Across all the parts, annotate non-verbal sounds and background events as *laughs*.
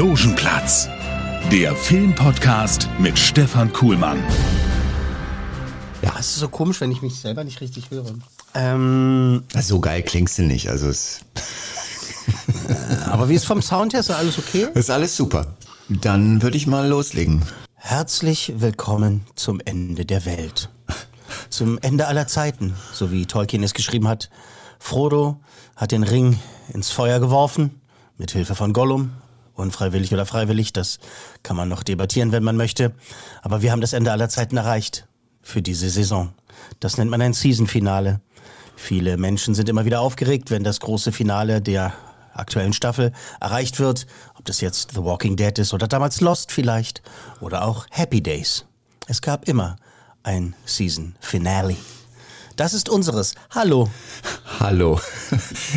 Logenplatz, der Filmpodcast mit Stefan Kuhlmann. Ja, es ist so komisch, wenn ich mich selber nicht richtig höre. Ähm, So geil klingst du nicht. Also es aber wie ist vom Sound her? Ist alles okay? ist alles super. Dann würde ich mal loslegen. Herzlich willkommen zum Ende der Welt. Zum Ende aller Zeiten, so wie Tolkien es geschrieben hat. Frodo hat den Ring ins Feuer geworfen, mit Hilfe von Gollum. Unfreiwillig oder freiwillig, das kann man noch debattieren, wenn man möchte. Aber wir haben das Ende aller Zeiten erreicht. Für diese Saison. Das nennt man ein Season-Finale. Viele Menschen sind immer wieder aufgeregt, wenn das große Finale der aktuellen Staffel erreicht wird. Ob das jetzt The Walking Dead ist oder damals Lost vielleicht. Oder auch Happy Days. Es gab immer ein Season Finale. Das ist unseres. Hallo. Hallo. *laughs*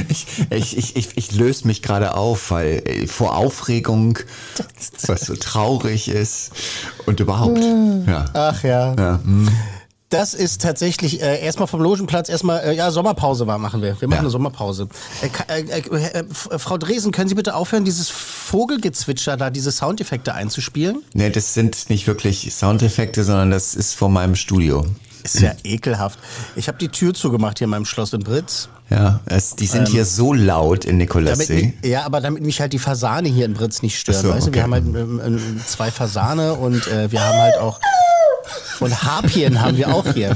Ich, ich, ich, ich, ich löse mich gerade auf, weil äh, vor Aufregung, *laughs* was so traurig ist und überhaupt. Ja. Ach ja. Ja, hm. Das ist tatsächlich äh, erstmal vom Logenplatz erstmal äh, ja Sommerpause war machen wir. Wir machen Ja. eine Sommerpause. Äh, äh, äh, Frau Dresen, können Sie bitte aufhören, dieses Vogelgezwitscher da, diese Soundeffekte einzuspielen? Nee, das sind nicht wirklich Soundeffekte, sondern das ist vor meinem Studio. Ist ja ekelhaft. Ich habe die Tür zugemacht hier in meinem Schloss in Britz. Ja, es, die sind hier so laut in Nikolassee. ja, aber damit mich halt die Fasane hier in Britz nicht stören. So, weißt du, wir okay. haben halt ähm, ähm, zwei Fasane und äh, wir haben halt auch und Harpien haben wir auch hier.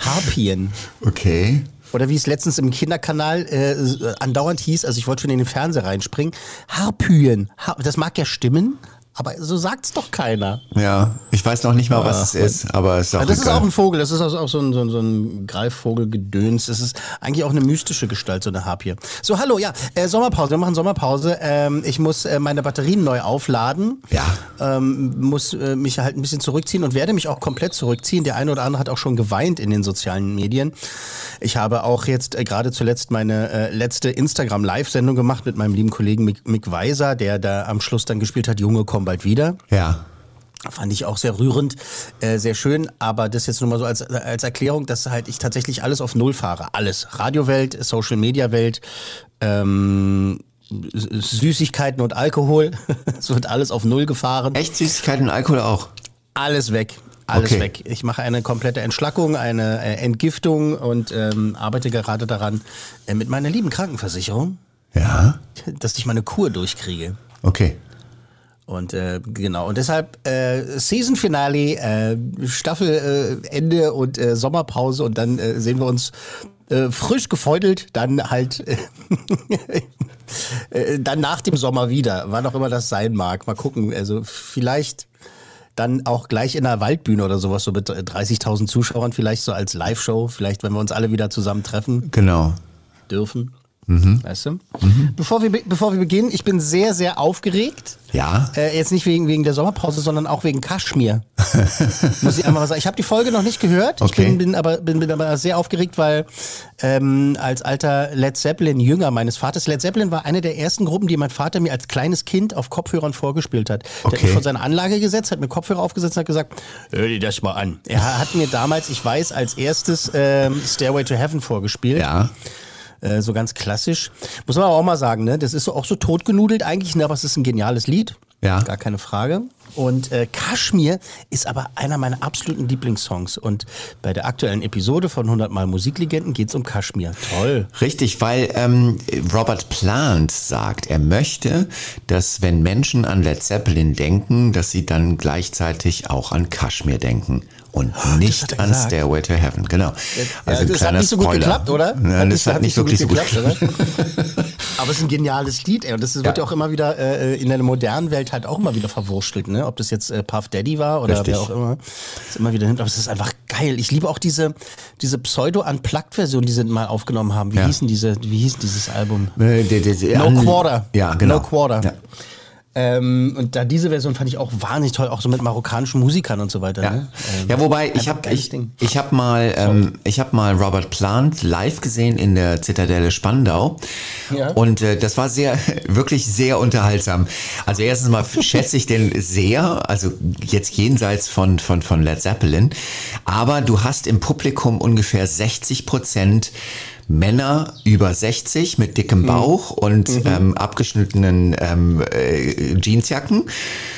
Harpien. Okay. Oder wie es letztens im Kinderkanal äh, andauernd hieß, also ich wollte schon in den Fernseher reinspringen, Harpyen. Har das mag ja stimmen, aber so sagt's doch keiner. Ja, ich weiß noch nicht mal, was es ist, aber es ist auch Ja, das ist auch ein Vogel, das ist auch so ein, so ein, so ein Greifvogelgedöns. Das ist eigentlich auch eine mystische Gestalt, so eine Harpie. So, hallo, ja, äh, Sommerpause, wir machen Sommerpause. Ähm, ich muss äh, meine Batterien neu aufladen. Ja. Ähm, muss äh, mich halt ein bisschen zurückziehen und werde mich auch komplett zurückziehen. Der eine oder andere hat auch schon geweint in den sozialen Medien. Ich habe auch jetzt äh, gerade zuletzt meine äh, letzte Instagram-Live-Sendung gemacht mit meinem lieben Kollegen Mick, Mick Weiser, der da am Schluss dann gespielt hat, Junge, komm bald wieder. ja. Fand ich auch sehr rührend, äh, sehr schön, aber das jetzt nur mal so als, als Erklärung, dass halt ich tatsächlich alles auf Null fahre. Alles. Radiowelt, Social Media Welt, ähm, Süßigkeiten und Alkohol. *laughs* Es wird alles auf Null gefahren. Echt Süßigkeiten und Alkohol auch. Alles weg. Alles Okay. weg. Ich mache eine komplette Entschlackung, eine äh, Entgiftung und ähm, arbeite gerade daran äh, mit meiner lieben Krankenversicherung, Ja. dass ich meine Kur durchkriege. Okay. Und äh, genau, und deshalb äh, Season Finale, äh, Staffelende äh, und äh, Sommerpause. Und dann äh, sehen wir uns äh, frisch gefeudelt, dann halt äh, *laughs* äh, dann nach dem Sommer wieder, wann auch immer das sein mag. Mal gucken, also vielleicht dann auch gleich in einer Waldbühne oder sowas, so mit 30.000 Zuschauern, vielleicht so als Live-Show, vielleicht wenn wir uns alle wieder zusammen treffen. Genau. dürfen. Mhm. Weißt du? Bevor, wir, be- bevor wir beginnen, ich bin sehr, sehr aufgeregt. Ja. Äh, jetzt nicht wegen, wegen der Sommerpause, sondern auch wegen Kaschmir. *laughs* Muss ich einmal was sagen. Ich habe die Folge noch nicht gehört. Ich Okay. bin, bin, aber, bin, bin aber sehr aufgeregt, weil ähm, als alter Led Zeppelin-Jünger meines Vaters, Led Zeppelin war eine der ersten Gruppen, die mein Vater mir als kleines Kind auf Kopfhörern vorgespielt hat. Der hat Okay. mich vor seine Anlage gesetzt, hat mir Kopfhörer aufgesetzt und hat gesagt, hör dir das mal an. Er hat mir damals, ich weiß, als erstes ähm, Stairway to Heaven vorgespielt. Ja. Äh, so ganz klassisch. Muss man aber auch mal sagen, ne? Das ist so, auch so totgenudelt eigentlich, ne? aber es ist ein geniales Lied. Ja. Gar keine Frage. Und äh, Kaschmir ist aber einer meiner absoluten Lieblingssongs. Und bei der aktuellen Episode von 100 Mal Musiklegenden geht's um Kaschmir. Toll. Richtig, weil ähm, Robert Plant sagt, er möchte, dass wenn Menschen an Led Zeppelin denken, dass sie dann gleichzeitig auch an Kaschmir denken und nicht an gesagt. Stairway to Heaven. Genau. Also ein das hat nicht so gut Spoiler. geklappt, oder? Nein, das hat, nicht wirklich so gut geklappt. oder? *laughs* *laughs* Aber es ist ein geniales Lied, ey. Und das wird ja Ja. auch immer wieder äh, in der modernen Welt halt auch immer wieder verwurschtelt, ne? Ne? Ob das jetzt äh, Puff Daddy war oder Richtig. wer auch immer. Ist immer wieder hin. Aber es ist einfach geil. Ich liebe auch diese, diese Pseudo-Unplugged-Version, die sie mal aufgenommen haben. Wie Ja. hießen diese, wie hieß dieses Album? Äh, die- die- die- No Quarter. Ja, genau. No Quarter. Ja. Ähm, und da diese Version fand ich auch wahnsinnig toll, auch so mit marokkanischen Musikern und so weiter. Ja, Ne? Ähm, ja wobei ich habe ich, Ding. ich hab mal ähm, ich habe mal Robert Plant live gesehen in der Zitadelle Spandau Ja. und äh, das war sehr *laughs* wirklich sehr unterhaltsam. Also erstens mal schätze ich den sehr, also jetzt jenseits von von von Led Zeppelin, aber du hast im Publikum ungefähr 60 Prozent Männer über 60 mit Mhm. dickem Bauch und ähm, abgeschnittenen ähm, äh, Jeansjacken.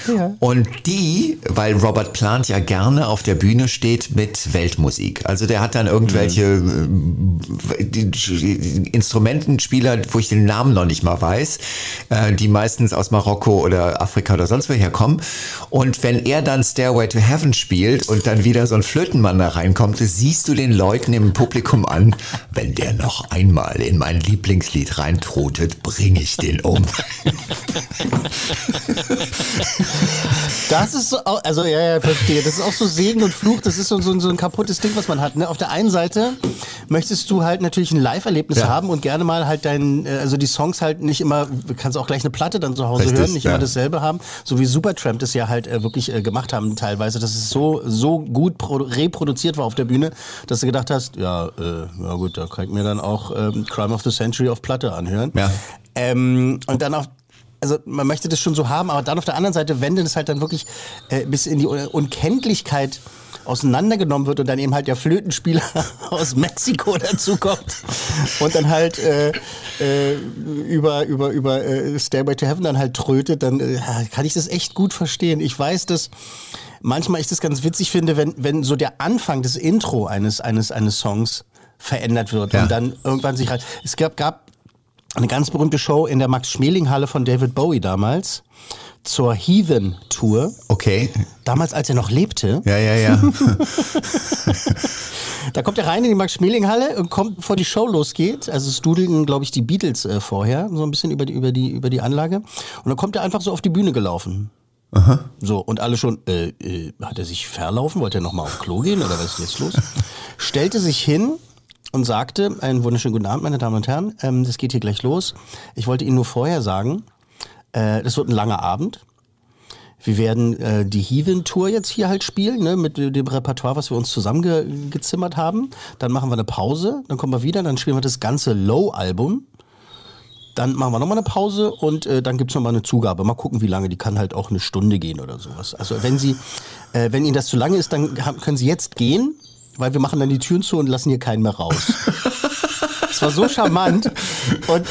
Ja. Und die, weil Robert Plant ja gerne auf der Bühne steht mit Weltmusik. Also der hat dann irgendwelche äh, die, die Instrumentenspieler, wo ich den Namen noch nicht mal weiß, äh, die meistens aus Marokko oder Afrika oder sonst woher kommen. Und wenn er dann Stairway to Heaven spielt und dann wieder so ein Flötenmann da reinkommt, siehst du den Leuten im Publikum an, wenn der noch einmal in mein Lieblingslied reintrotet, bringe ich den um. Das ist so, also ja, ja, verstehe. Das ist auch so Segen und Fluch. Das ist so, so, so ein kaputtes Ding, was man hat. Ne? Auf der einen Seite möchtest du halt natürlich ein Live-Erlebnis Ja. haben und gerne mal halt dein, äh, also die Songs halt nicht immer, du kannst auch gleich eine Platte dann zu Hause Richtig, hören, nicht ja. immer dasselbe haben. So wie Supertramp das ja halt äh, wirklich äh, gemacht haben teilweise, dass es so, so gut pro- reproduziert war auf der Bühne, dass du gedacht hast, ja, äh, ja gut, da kann ich mir dann auch ähm, Crime of the Century auf Platte anhören. Ja. Ähm, und dann auf also man möchte das schon so haben, aber dann auf der anderen Seite, wenn es halt dann wirklich äh, bis in die Un- Unkenntlichkeit auseinandergenommen wird und dann eben halt der Flötenspieler *laughs* aus Mexiko *laughs* dazukommt und dann halt äh, äh, über über über äh, Stairway to Heaven dann halt trötet, dann äh, kann ich das echt gut verstehen. Ich weiß, dass manchmal ich das ganz witzig finde, wenn wenn so der Anfang des Intro eines eines eines Songs verändert wird Ja. und dann irgendwann sich halt es gab gab eine ganz berühmte Show in der Max-Schmeling-Halle von David Bowie damals zur Heathen Tour. Okay. Damals, als er noch lebte. Ja, ja, ja. *laughs* Da kommt er rein in die Max-Schmeling-Halle und kommt, bevor die Show losgeht. Also es dudelten, glaube ich, die Beatles äh, vorher, so ein bisschen über die, über, die, über die Anlage. Und dann kommt er einfach so auf die Bühne gelaufen. So, und alle schon, äh, äh, hat er sich verlaufen? Wollte er nochmal auf Klo gehen oder was ist jetzt los? *laughs* Stellte sich hin und sagte, einen wunderschönen guten Abend, meine Damen und Herren, ähm, das geht hier gleich los. Ich wollte Ihnen nur vorher sagen, äh, das wird ein langer Abend. Wir werden äh, die Heathen Tour jetzt hier halt spielen, ne, mit dem Repertoire, was wir uns zusammengezimmert haben. Dann machen wir eine Pause, dann kommen wir wieder, dann spielen wir das ganze Low-Album. Dann machen wir nochmal eine Pause und äh, dann noch nochmal eine Zugabe. Mal gucken, wie lange. Die kann halt auch eine Stunde gehen oder sowas. Also wenn Sie, äh, wenn Ihnen das zu lange ist, dann haben, können Sie jetzt gehen, weil wir machen dann die Türen zu und lassen hier keinen mehr raus. *laughs* Es war so charmant und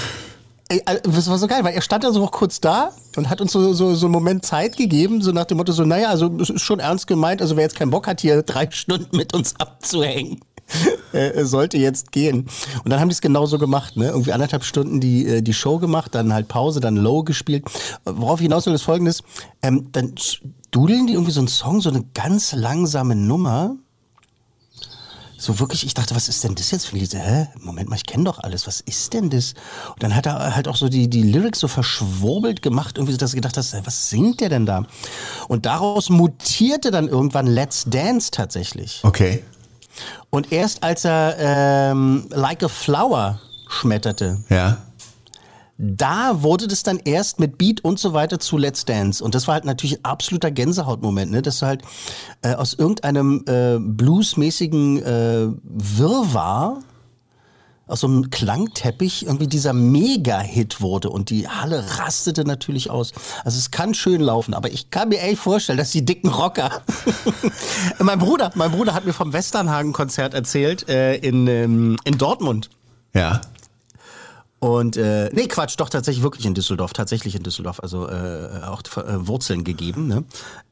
ey, äh, das war so geil, weil er stand da so noch kurz da und hat uns so, so, so einen Moment Zeit gegeben, so nach dem Motto so, naja, also es ist schon ernst gemeint, also wer jetzt keinen Bock hat, hier drei Stunden mit uns abzuhängen, *laughs* äh, sollte jetzt gehen. Und dann haben die es genauso gemacht, ne? Irgendwie anderthalb Stunden die, äh, die Show gemacht, dann halt Pause, dann Low gespielt. Worauf ich hinaus will, ist folgendes, ähm, dann dudeln die irgendwie so einen Song, so eine ganz langsame Nummer so wirklich, ich dachte, was ist denn das jetzt für ein Lied? Hä? Moment mal, ich kenne doch alles. Was ist denn das? Und dann hat er halt auch so die, die Lyrics so verschwurbelt gemacht, irgendwie, so, dass du gedacht hast, was singt der denn da? Und daraus mutierte dann irgendwann Let's Dance tatsächlich. Okay. Und erst als er ähm, Like a Flower schmetterte, Ja. Da wurde das dann erst mit Beat und so weiter zu Let's Dance. Und das war halt natürlich ein absoluter Gänsehautmoment, ne? dass du halt äh, aus irgendeinem äh, bluesmäßigen äh, Wirrwarr, aus so einem Klangteppich irgendwie dieser Mega-Hit wurde und die Halle rastete natürlich aus. Also es kann schön laufen, aber ich kann mir echt vorstellen, dass die dicken Rocker. *laughs* mein Bruder, mein Bruder hat mir vom Westernhagen-Konzert erzählt äh, in, ähm, in Dortmund. Ja. Und äh, nee, Quatsch, doch tatsächlich wirklich in Düsseldorf, tatsächlich in Düsseldorf, also äh, auch äh, Wurzeln gegeben. Ne?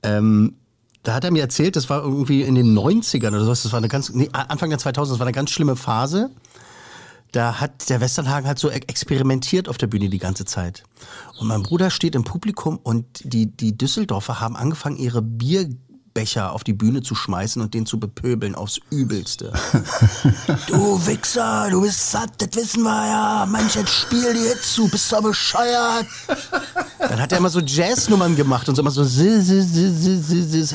Ähm, da hat er mir erzählt, das war irgendwie in den 90ern oder sowas, das war eine ganz, nee, Anfang der 2000er, das war eine ganz schlimme Phase. Da hat der Westernhagen halt so e- experimentiert auf der Bühne die ganze Zeit. Und mein Bruder steht im Publikum und die, die Düsseldorfer haben angefangen, ihre Bierbecher auf die Bühne zu schmeißen und den zu bepöbeln aufs Übelste. *laughs* Du Wichser, du bist satt, das wissen wir ja. Manch, jetzt spiel dir jetzt zu, bist du bescheuert. Dann hat er immer so Jazznummern gemacht und so immer so,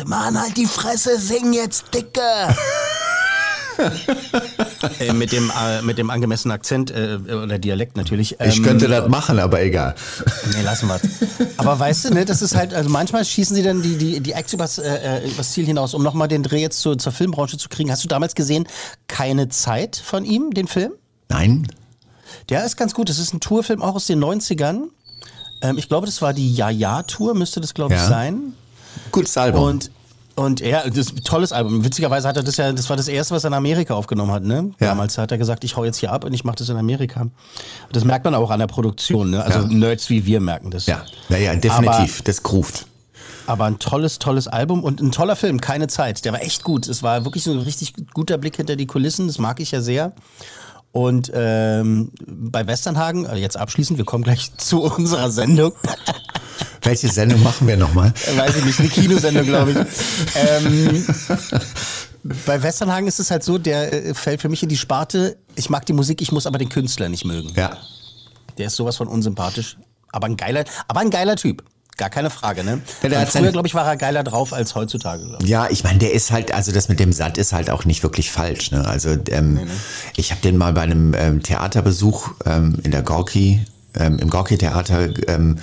Mann, halt die Fresse, sing jetzt, Dicke. Äh, mit, dem, äh, mit dem angemessenen Akzent äh, oder Dialekt natürlich. ich Ähm, könnte das machen, aber egal. Nee, lassen wir Aber weißt du, ne, das ist halt, also manchmal schießen sie dann die, die, die Acts übers, äh, äh, übers Ziel hinaus, um nochmal den Dreh jetzt zur, zur Filmbranche zu kriegen. Hast du damals gesehen, keine Zeit von ihm, den Film? Nein? Der ist ganz gut. Das ist ein Tourfilm auch aus den 90ern. Ähm, ich glaube, das war die Ja-Ja-Tour, müsste das, glaube ich, Ja. sein. Gutes Album. Und und ja, das ist ein tolles Album. Witzigerweise hat er das ja, das war das erste, was er in Amerika aufgenommen hat, ne? Ja. Damals hat er gesagt, ich hau jetzt hier ab und ich mache das in Amerika. Das merkt man auch an der Produktion, ne? Also Ja. Nerds wie wir merken das. ja, naja, definitiv. das groovt. Aber ein tolles, tolles Album und ein toller Film, keine Zeit. Der war echt gut. Es war wirklich so ein richtig guter Blick hinter die Kulissen. Das mag ich ja sehr. Und ähm, bei Westernhagen, äh, jetzt abschließend, wir kommen gleich *laughs* zu unserer Sendung. Welche Sendung machen wir nochmal? Äh, Weiß ich nicht, eine Kinosendung, glaube ich. *laughs* ähm, bei Westernhagen ist es halt so, der äh, fällt für mich in die Sparte, ich mag die Musik, ich muss aber den Künstler nicht mögen. Ja. Der ist sowas von unsympathisch. Aber ein geiler, aber ein geiler Typ. Gar keine Frage, ne? Ja, früher, glaube ich, war er geiler drauf als heutzutage. ich. Ja, ich meine, der ist halt, also das mit dem Satt ist halt auch nicht wirklich falsch. Ne? Also ähm, ich habe den mal bei einem ähm, Theaterbesuch ähm, in der Gorki, ähm, im Gorki-Theater ähm,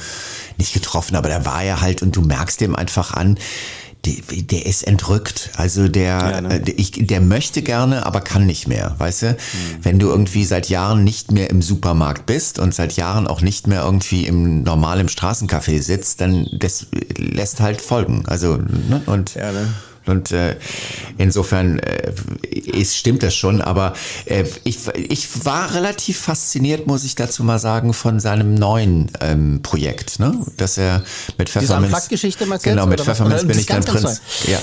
nicht getroffen, aber da war er halt und du merkst dem einfach an, der, der ist entrückt. Also der, Ja, ne? äh, der, ich, der möchte gerne, aber kann nicht mehr, weißt du? Wenn du irgendwie seit Jahren nicht mehr im Supermarkt bist und seit Jahren auch nicht mehr irgendwie im normal im Straßencafé sitzt, dann das lässt halt folgen. Also ne? und Ja, ne? Und äh, insofern äh, ist, stimmt das schon, aber äh, ich, ich war relativ fasziniert, muss ich dazu mal sagen, von seinem neuen ähm, Projekt, ne? Dass er mit Pfefferminz. Meinst du Genau, mit? Pfefferminz bin ich ganz Prinz. Ja.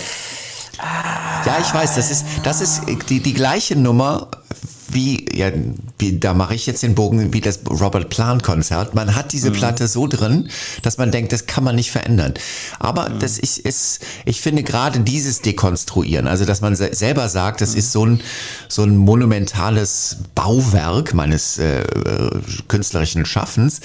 Ja, ich weiß, das ist, das ist die, die gleiche Nummer wie, ja, wie, da mache ich jetzt den Bogen wie das Robert Plant Konzert. Man hat diese Platte so drin, dass man denkt, das kann man nicht verändern. Aber das ist, ist, ich finde gerade dieses Dekonstruieren, also dass man se selber sagt, das ist so ein, so ein monumentales Bauwerk meines äh, äh, künstlerischen Schaffens,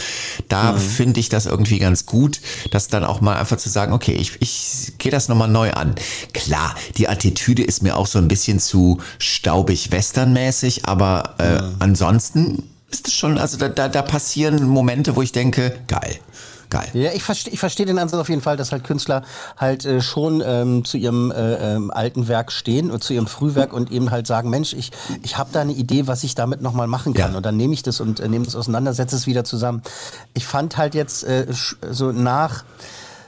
da finde ich das irgendwie ganz gut, das dann auch mal einfach zu sagen, okay, ich, ich gehe das nochmal neu an. Klar, die Attitüde ist mir auch so ein bisschen zu staubig westernmäßig, aber äh, ansonsten ist es schon, also da, da, da passieren Momente, wo ich denke, geil, geil. Ja, ich verstehe ich versteh den Ansatz auf jeden Fall, dass halt Künstler halt äh, schon ähm, zu ihrem äh, ähm, alten Werk stehen und zu ihrem Frühwerk und eben halt sagen, Mensch, ich, ich habe da eine Idee, was ich damit nochmal machen kann. Ja. Und dann nehme ich das und äh, nehme das auseinander, setze es wieder zusammen. Ich fand halt jetzt äh, so nach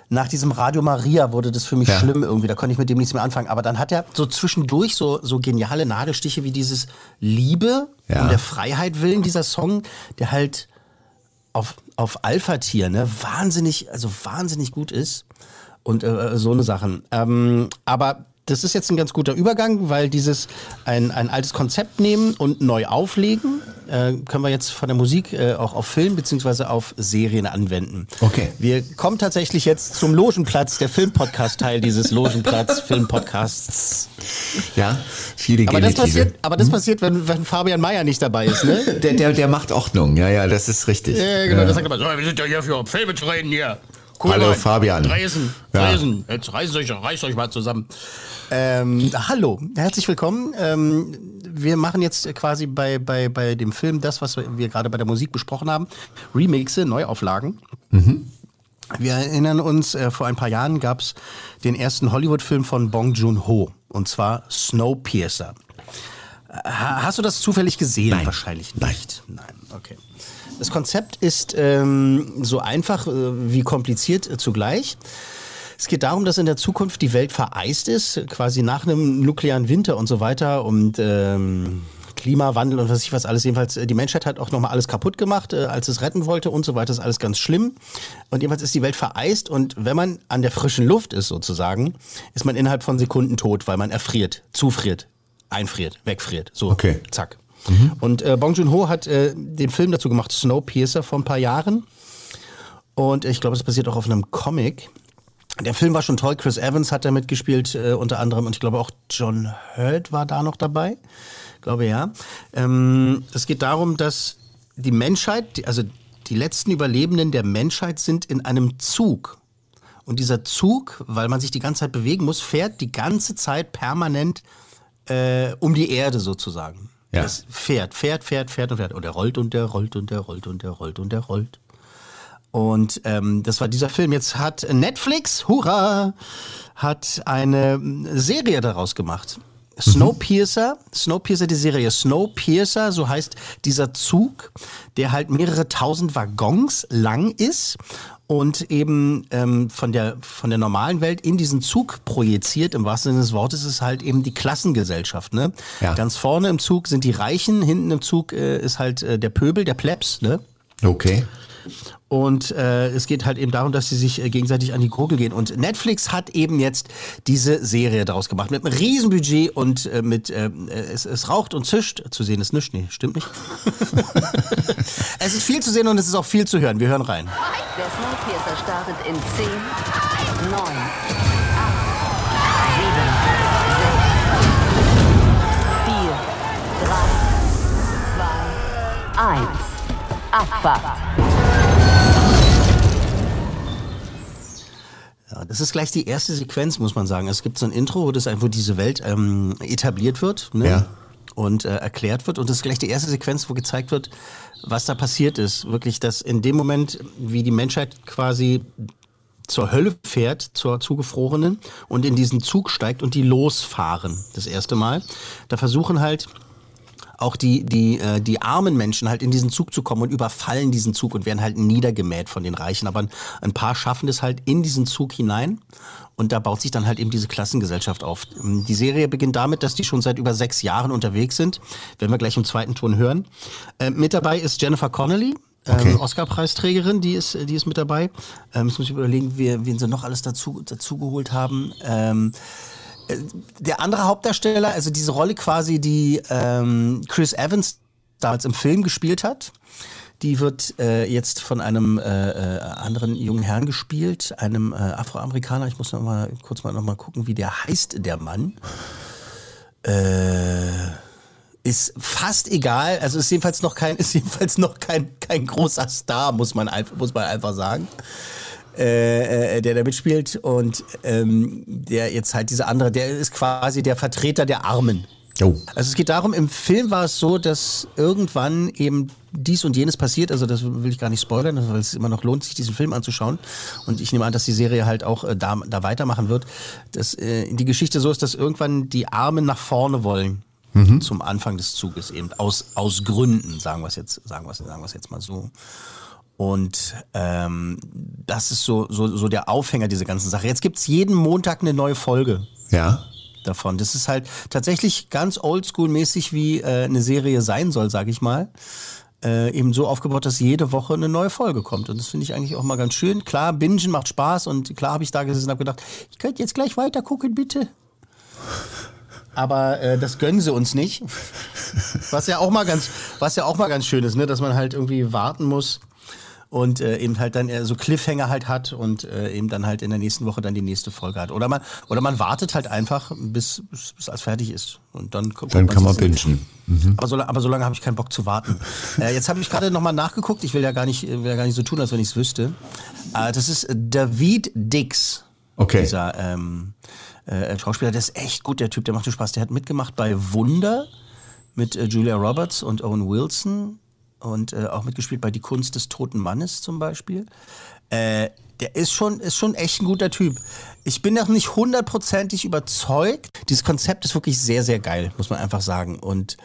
nach diesem Radio Maria wurde das für mich Ja. schlimm irgendwie, da konnte ich mit dem nichts mehr anfangen. Aber dann hat er so zwischendurch so, so geniale Nadelstiche wie dieses Liebe Ja. um der Freiheit willen, dieser Song, der halt auf, auf Alpha-Tier, ne, wahnsinnig, also wahnsinnig gut ist. Und äh, so eine Sachen. Ähm, aber das ist jetzt ein ganz guter Übergang, weil dieses ein, ein altes Konzept nehmen und neu auflegen, äh, können wir jetzt von der Musik äh, auch auf Film beziehungsweise auf Serien anwenden. Okay. Wir kommen tatsächlich jetzt zum Logenplatz, der Filmpodcast-Teil dieses Logenplatz-Filmpodcasts. Ja, viele Aber das Genitive. passiert, aber das passiert, wenn, wenn Fabian Mayer nicht dabei ist, ne? *laughs* Der, der, der macht Ordnung, ja, ja, das ist richtig. Ja, genau, der sagt immer so, wir sind ja hier für Filme zu reden hier. Hallo, Fabian. Dresden, Ja. Dresden, jetzt reißt euch, reißt euch mal zusammen. Ähm, hallo, herzlich willkommen. Ähm, wir machen jetzt quasi bei, bei, bei dem Film das, was wir gerade bei der Musik besprochen haben. Remixe, Neuauflagen. Wir erinnern uns, äh, vor ein paar Jahren gab es den ersten Hollywood-Film von Bong Joon-ho. Und zwar Snowpiercer. Ha- Hast du das zufällig gesehen? Nein. Wahrscheinlich nicht. Nein. okay. Das Konzept ist ähm, so einfach äh, wie kompliziert äh, zugleich. Es geht darum, dass in der Zukunft die Welt vereist ist, quasi nach einem nuklearen Winter und so weiter und ähm, Klimawandel und was weiß ich was alles. Jedenfalls, äh, die Menschheit hat auch nochmal alles kaputt gemacht, äh, als es retten wollte und so weiter. ist alles ganz schlimm. Und jedenfalls ist die Welt vereist und wenn man an der frischen Luft ist sozusagen, ist man innerhalb von Sekunden tot, weil man erfriert, zufriert, einfriert, wegfriert. So, Okay. zack. Und äh, Bong Joon-ho hat äh, den Film dazu gemacht, Snowpiercer, vor ein paar Jahren. Und ich glaube, das basiert auch auf einem Comic. Der Film war schon toll. Chris Evans hat da mitgespielt, äh, unter anderem. Und ich glaube auch John Hurt war da noch dabei. Ich glaube ja. Ähm, es geht darum, dass die Menschheit, also die letzten Überlebenden der Menschheit sind in einem Zug. Und dieser Zug, weil man sich die ganze Zeit bewegen muss, fährt die ganze Zeit permanent äh, um die Erde sozusagen. Ja. Das fährt, fährt, fährt, fährt und fährt. Und der rollt und der rollt und der rollt und der rollt und der rollt. Und ähm, das war dieser Film. Jetzt hat Netflix, hurra, hat eine Serie daraus gemacht. Snowpiercer, Snowpiercer, die Serie Snowpiercer, so heißt dieser Zug, der halt mehrere tausend Waggons lang ist und eben ähm, von, der, von der normalen Welt in diesen Zug projiziert. Im wahrsten Sinne des Wortes ist halt eben die Klassengesellschaft. Ne? Ja. Ganz vorne im Zug sind die Reichen, hinten im Zug äh, ist halt äh, der Pöbel, der Plebs. Ne? Okay. Und äh, es geht halt eben darum, dass sie sich äh, gegenseitig an die Gurgel gehen. Und Netflix hat eben jetzt diese Serie daraus gemacht. Mit einem Riesenbudget und äh, mit äh, es, es raucht und zischt. Zu sehen ist nichts. Nee, stimmt nicht. *laughs* es ist viel zu sehen und es ist auch viel zu hören. Wir hören rein. Der Snowpiercer startet in 10, 9, 8, 7, 6, 5, 4, 3, 2, 1. Abfahrt. Das ist gleich die erste Sequenz, muss man sagen. Es gibt so ein Intro, wo das einfach diese Welt ähm, etabliert wird ne? Ja. und äh, erklärt wird. Und das ist gleich die erste Sequenz, wo gezeigt wird, was da passiert ist. Wirklich, dass in dem Moment, wie die Menschheit quasi zur Hölle fährt, zur zugefrorenen und in diesen Zug steigt und die losfahren. Das erste Mal. Da versuchen halt auch die, die, äh, die armen Menschen halt in diesen Zug zu kommen und überfallen diesen Zug und werden halt niedergemäht von den Reichen. Aber ein, ein paar schaffen es halt in diesen Zug hinein. Und da baut sich dann halt eben diese Klassengesellschaft auf. Die Serie beginnt damit, dass die schon seit über sechs Jahren unterwegs sind. Werden wir gleich im zweiten Ton hören. Äh, mit dabei ist Jennifer Connelly. Okay. Ähm, Oscar-Preisträgerin, die ist, die ist mit dabei. Ähm, jetzt muss ich überlegen, wer, wen sie noch alles dazu, dazu geholt haben. Ähm, der andere Hauptdarsteller, also diese Rolle quasi, die ähm, Chris Evans damals im Film gespielt hat, die wird äh, jetzt von einem äh, äh, anderen jungen Herrn gespielt, einem äh, Afroamerikaner. Ich muss noch mal kurz mal noch mal gucken, wie der heißt, der Mann. Äh, ist fast egal. Also ist jedenfalls noch kein, *laughs* ist jedenfalls noch kein, kein großer Star, muss man muss man einfach sagen äh, äh, der da mitspielt und ähm, der jetzt halt diese andere, der ist quasi der Vertreter der Armen. Oh. Also es geht darum, im Film war es so, dass irgendwann eben dies und jenes passiert, also das will ich gar nicht spoilern, weil es immer noch lohnt, sich diesen Film anzuschauen. Und ich nehme an, dass die Serie halt auch äh, da, da weitermachen wird. Dass äh, die Geschichte so ist, dass irgendwann die Armen nach vorne wollen. Zum Anfang des Zuges eben aus, aus Gründen, sagen wir es jetzt, sagen wir es, sagen wir es jetzt mal so. Und ähm, das ist so, so, so der Aufhänger dieser ganzen Sache. Jetzt gibt's jeden Montag eine neue Folge Ja. davon. Das ist halt tatsächlich ganz oldschool-mäßig, wie äh, eine Serie sein soll, sag ich mal. Äh, eben so aufgebaut, dass jede Woche eine neue Folge kommt. Und das finde ich eigentlich auch mal ganz schön. Klar, Bingen macht Spaß und klar habe ich da gesessen und habe gedacht, ich könnte jetzt gleich weiter gucken, bitte. Aber äh, das gönnen sie uns nicht. Was ja auch mal ganz, was ja auch mal ganz schön ist, ne? dass man halt irgendwie warten muss und äh, eben halt dann eher so Cliffhanger halt hat und äh, eben dann halt in der nächsten Woche dann die nächste Folge hat. Oder man, oder man wartet halt einfach, bis, bis, bis alles fertig ist. Und dann, Dann kann man bingen. aber so, aber so lange habe ich keinen Bock zu warten. *laughs* äh, jetzt habe ich gerade nochmal nachgeguckt. Ich will ja gar nicht, will ja gar nicht so tun, als wenn ich es wüsste. Äh, das ist David Dix. Okay. Dieser ähm, äh, Schauspieler, der ist echt gut, der Typ, der macht Spaß. Der hat mitgemacht bei Wunder mit äh, Julia Roberts und Owen Wilson und äh, auch mitgespielt bei Die Kunst des toten Mannes zum Beispiel. Äh, der ist schon, ist schon echt ein guter Typ. Ich bin noch nicht hundertprozentig überzeugt. Dieses Konzept ist wirklich sehr, sehr geil, muss man einfach sagen. Und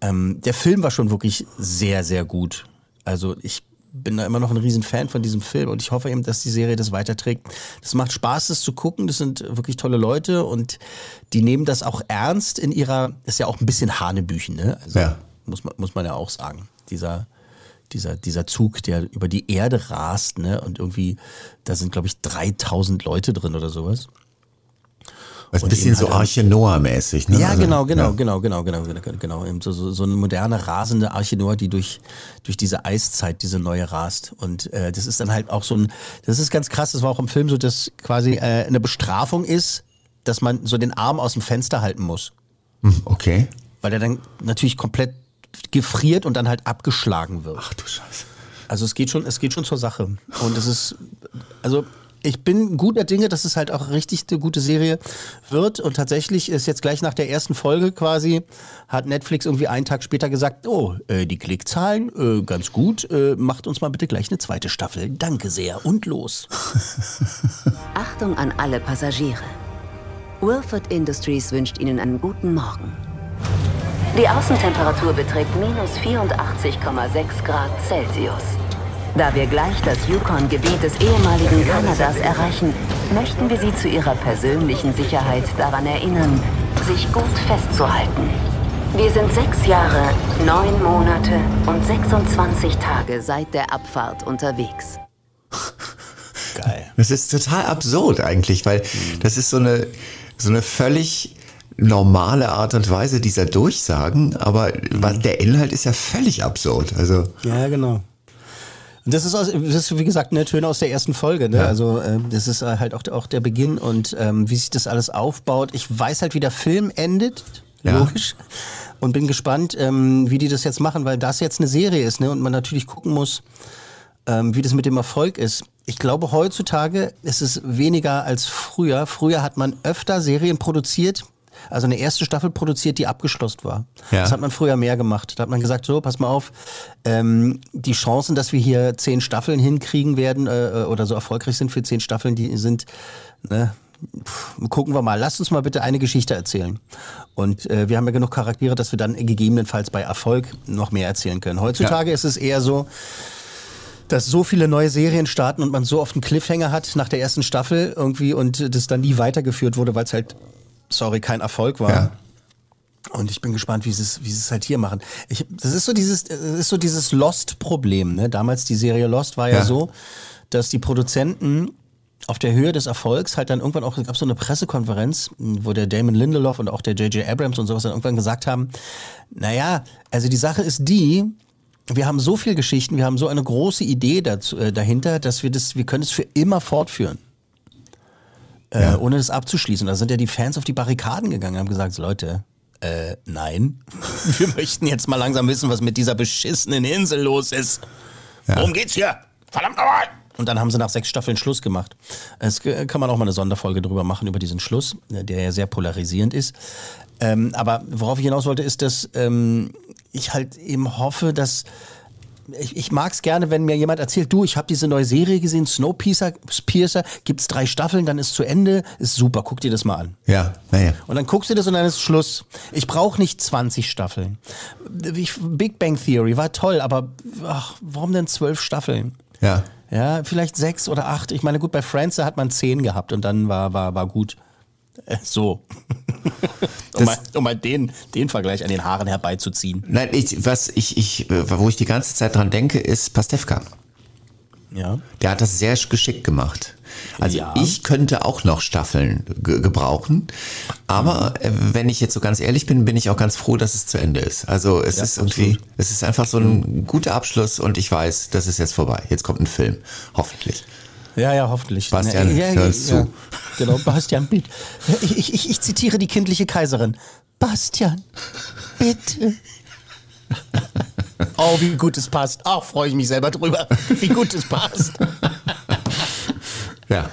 ähm, der Film war schon wirklich sehr, sehr gut. Also ich bin da immer noch ein riesen Fan von diesem Film und ich hoffe eben, dass die Serie das weiterträgt. Das macht Spaß, das zu gucken. Das sind wirklich tolle Leute und die nehmen das auch ernst in ihrer, ist ja auch ein bisschen Hanebüchen, ne? Also Ja. muss man, muss man ja auch sagen. Dieser, dieser, dieser Zug, der über die Erde rast, ne? Und irgendwie, da sind, glaube ich, 3000 Leute drin oder sowas. Ist ein bisschen so halt- Arche Noah-mäßig, ne? Ja, Also, genau, genau, ja. genau, genau, genau, genau, genau. Eben so, so, so eine moderne, rasende Arche Noah, die durch, durch diese Eiszeit, diese neue rast. Und äh, das ist dann halt auch so ein, das ist ganz krass, das war auch im Film so, dass quasi äh, eine Bestrafung ist, dass man so den Arm aus dem Fenster halten muss. Hm, Okay. Weil der dann natürlich komplett gefriert und dann halt abgeschlagen wird. Ach du Scheiße. Also es geht schon, es geht schon zur Sache. Und es ist, also ich bin guter Dinge, dass es halt auch richtig eine gute Serie wird. Und tatsächlich ist jetzt gleich nach der ersten Folge quasi, hat Netflix irgendwie einen Tag später gesagt, oh, äh, die Klickzahlen, äh, ganz gut, äh, macht uns mal bitte gleich eine zweite Staffel. Danke sehr. Und los. *laughs* Achtung an alle Passagiere. Wilford Industries wünscht Ihnen einen guten Morgen. Die Außentemperatur beträgt minus 84,6 Grad Celsius. Da wir gleich das Yukon-Gebiet des ehemaligen Kanadas erreichen, möchten wir Sie zu Ihrer persönlichen Sicherheit daran erinnern, sich gut festzuhalten. Wir sind sechs Jahre, neun Monate und 26 Tage seit der Abfahrt unterwegs. Geil. Das ist total absurd eigentlich, weil das ist so eine, so eine völlig normale Art und Weise dieser Durchsagen, aber der Inhalt ist ja völlig absurd. Also Ja, genau. Und das ist, aus, das ist wie gesagt eine Töne aus der ersten Folge. Ne? Ja. Also äh, das ist äh, halt auch, auch der Beginn und ähm, wie sich das alles aufbaut. Ich weiß halt, wie der Film endet, Ja. logisch. Und bin gespannt, ähm, wie die das jetzt machen, weil das jetzt eine Serie ist ne? und man natürlich gucken muss, ähm, wie das mit dem Erfolg ist. Ich glaube, heutzutage ist es weniger als früher. Früher hat man öfter Serien produziert, also eine erste Staffel produziert, die abgeschlossen war. Ja. Das hat man früher mehr gemacht. Da hat man gesagt, so, pass mal auf, ähm, die Chancen, dass wir hier zehn Staffeln hinkriegen werden äh, oder so erfolgreich sind für zehn Staffeln, die sind, ne, pff, gucken wir mal. Lasst uns mal bitte eine Geschichte erzählen. Und äh, wir haben ja genug Charaktere, dass wir dann gegebenenfalls bei Erfolg noch mehr erzählen können. Heutzutage ist es eher so, dass so viele neue Serien starten und man so oft einen Cliffhanger hat nach der ersten Staffel irgendwie und das dann nie weitergeführt wurde, weil es halt, sorry, kein Erfolg war. Ja. Und ich bin gespannt, wie sie es, wie sie es halt hier machen. Ich, das ist so dieses, das ist so dieses Lost-Problem. Ne? Damals die Serie Lost war ja, Ja. so, dass die Produzenten auf der Höhe des Erfolgs halt dann irgendwann auch, es gab so eine Pressekonferenz, wo der Damon Lindelof und auch der J.J. Abrams und sowas dann irgendwann gesagt haben, naja, also die Sache ist die, wir haben so viel Geschichten, wir haben so eine große Idee dazu, äh, dahinter, dass wir das, wir können es für immer fortführen. Äh, ohne das abzuschließen. Da sind ja die Fans auf die Barrikaden gegangen und haben gesagt, Leute, äh, nein. *laughs* Wir möchten jetzt mal langsam wissen, was mit dieser beschissenen Insel los ist. Worum geht's hier? Verdammt nochmal! Und dann haben sie nach sechs Staffeln Schluss gemacht. Es kann man auch mal eine Sonderfolge drüber machen, über diesen Schluss, äh, der ja sehr polarisierend ist. Ähm, aber worauf ich hinaus wollte, ist, dass ähm, ich halt eben hoffe, dass ich, ich mag es gerne, wenn mir jemand erzählt, du, ich habe diese neue Serie gesehen, Snowpiercer, Piercer, gibt's drei Staffeln, dann ist zu Ende, ist super, guck dir das mal an. ja, naja. Und dann guckst du das und dann ist Schluss. Ich brauche nicht 20 Staffeln. Ich, Big Bang Theory war toll, aber ach, warum denn zwölf Staffeln? Ja. Ja, vielleicht sechs oder acht. Ich meine, gut, bei Friends da hat man zehn gehabt und dann war, war, war gut. Äh, So. *laughs* um, mal, um mal den, den Vergleich an den Haaren herbeizuziehen. Nein, ich, was ich, ich, wo ich die ganze Zeit dran denke, ist Pastewka. Ja. Der hat das sehr geschickt gemacht. Also Ja. ich könnte auch noch Staffeln ge gebrauchen, aber äh, wenn ich jetzt so ganz ehrlich bin, bin ich auch ganz froh, dass es zu Ende ist. Also es ist irgendwie, es ist einfach so ein guter Abschluss und ich weiß, das ist jetzt vorbei. Jetzt kommt ein Film, hoffentlich. Ja, ja, hoffentlich. Bastian, ja, hör uns zu. Genau, Bastian, bitte. Ich, ich, ich, ich zitiere die kindliche Kaiserin. Bastian, bitte. Oh, wie gut es passt. Ach, freue ich mich selber drüber. Wie gut es passt. Ja.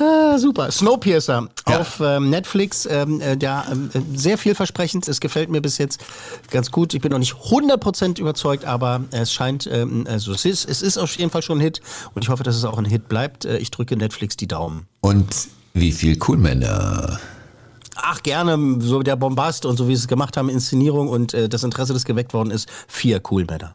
Ah, super. Snowpiercer Ja. auf ähm, Netflix. Ähm, äh, der, ähm, äh, sehr vielversprechend. Es gefällt mir bis jetzt ganz gut. Ich bin noch nicht 100% überzeugt, aber es scheint, ähm, also es ist, es ist auf jeden Fall schon ein Hit und ich hoffe, dass es auch ein Hit bleibt. Äh, ich drücke Netflix die Daumen. Und wie viel Coolmänner. Ach, gerne, so der Bombast und so wie sie es gemacht haben, Inszenierung und äh, das Interesse, das geweckt worden ist. Vier Coolmänner.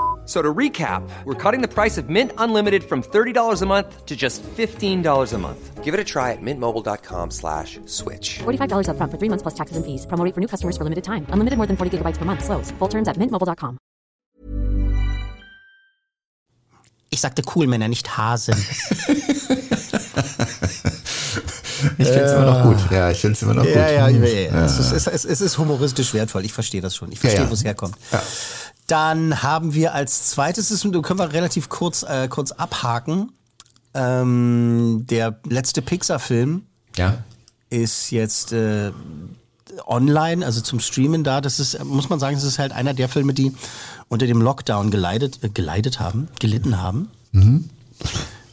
So to recap, we're cutting the price of Mint Unlimited from $30 a month to just $15 a month. Give it a try at mintmobile.com slash switch. $45 upfront for three months plus taxes and fees. Promo rate for new customers for limited time. Unlimited more than 40 gigabytes per month. Slows. Full terms at mintmobile.com. Ich sagte Coolmänner, nicht Hasen. *laughs* Ich finde es immer noch gut. Ja, ich finde es immer noch Ja, gut. ja, ja, ja. Es, ist, es, ist humoristisch wertvoll. Ich verstehe das schon. Ich verstehe, Ja, ja. wo es herkommt. Ja. Dann haben wir als zweites, das können wir relativ kurz, äh, kurz abhaken. Ähm, der letzte Pixar-Film Ja. ist jetzt äh, online, also zum Streamen da. Das ist, muss man sagen, das ist halt einer der Filme, die unter dem Lockdown geleitet, äh, geleitet haben, gelitten haben.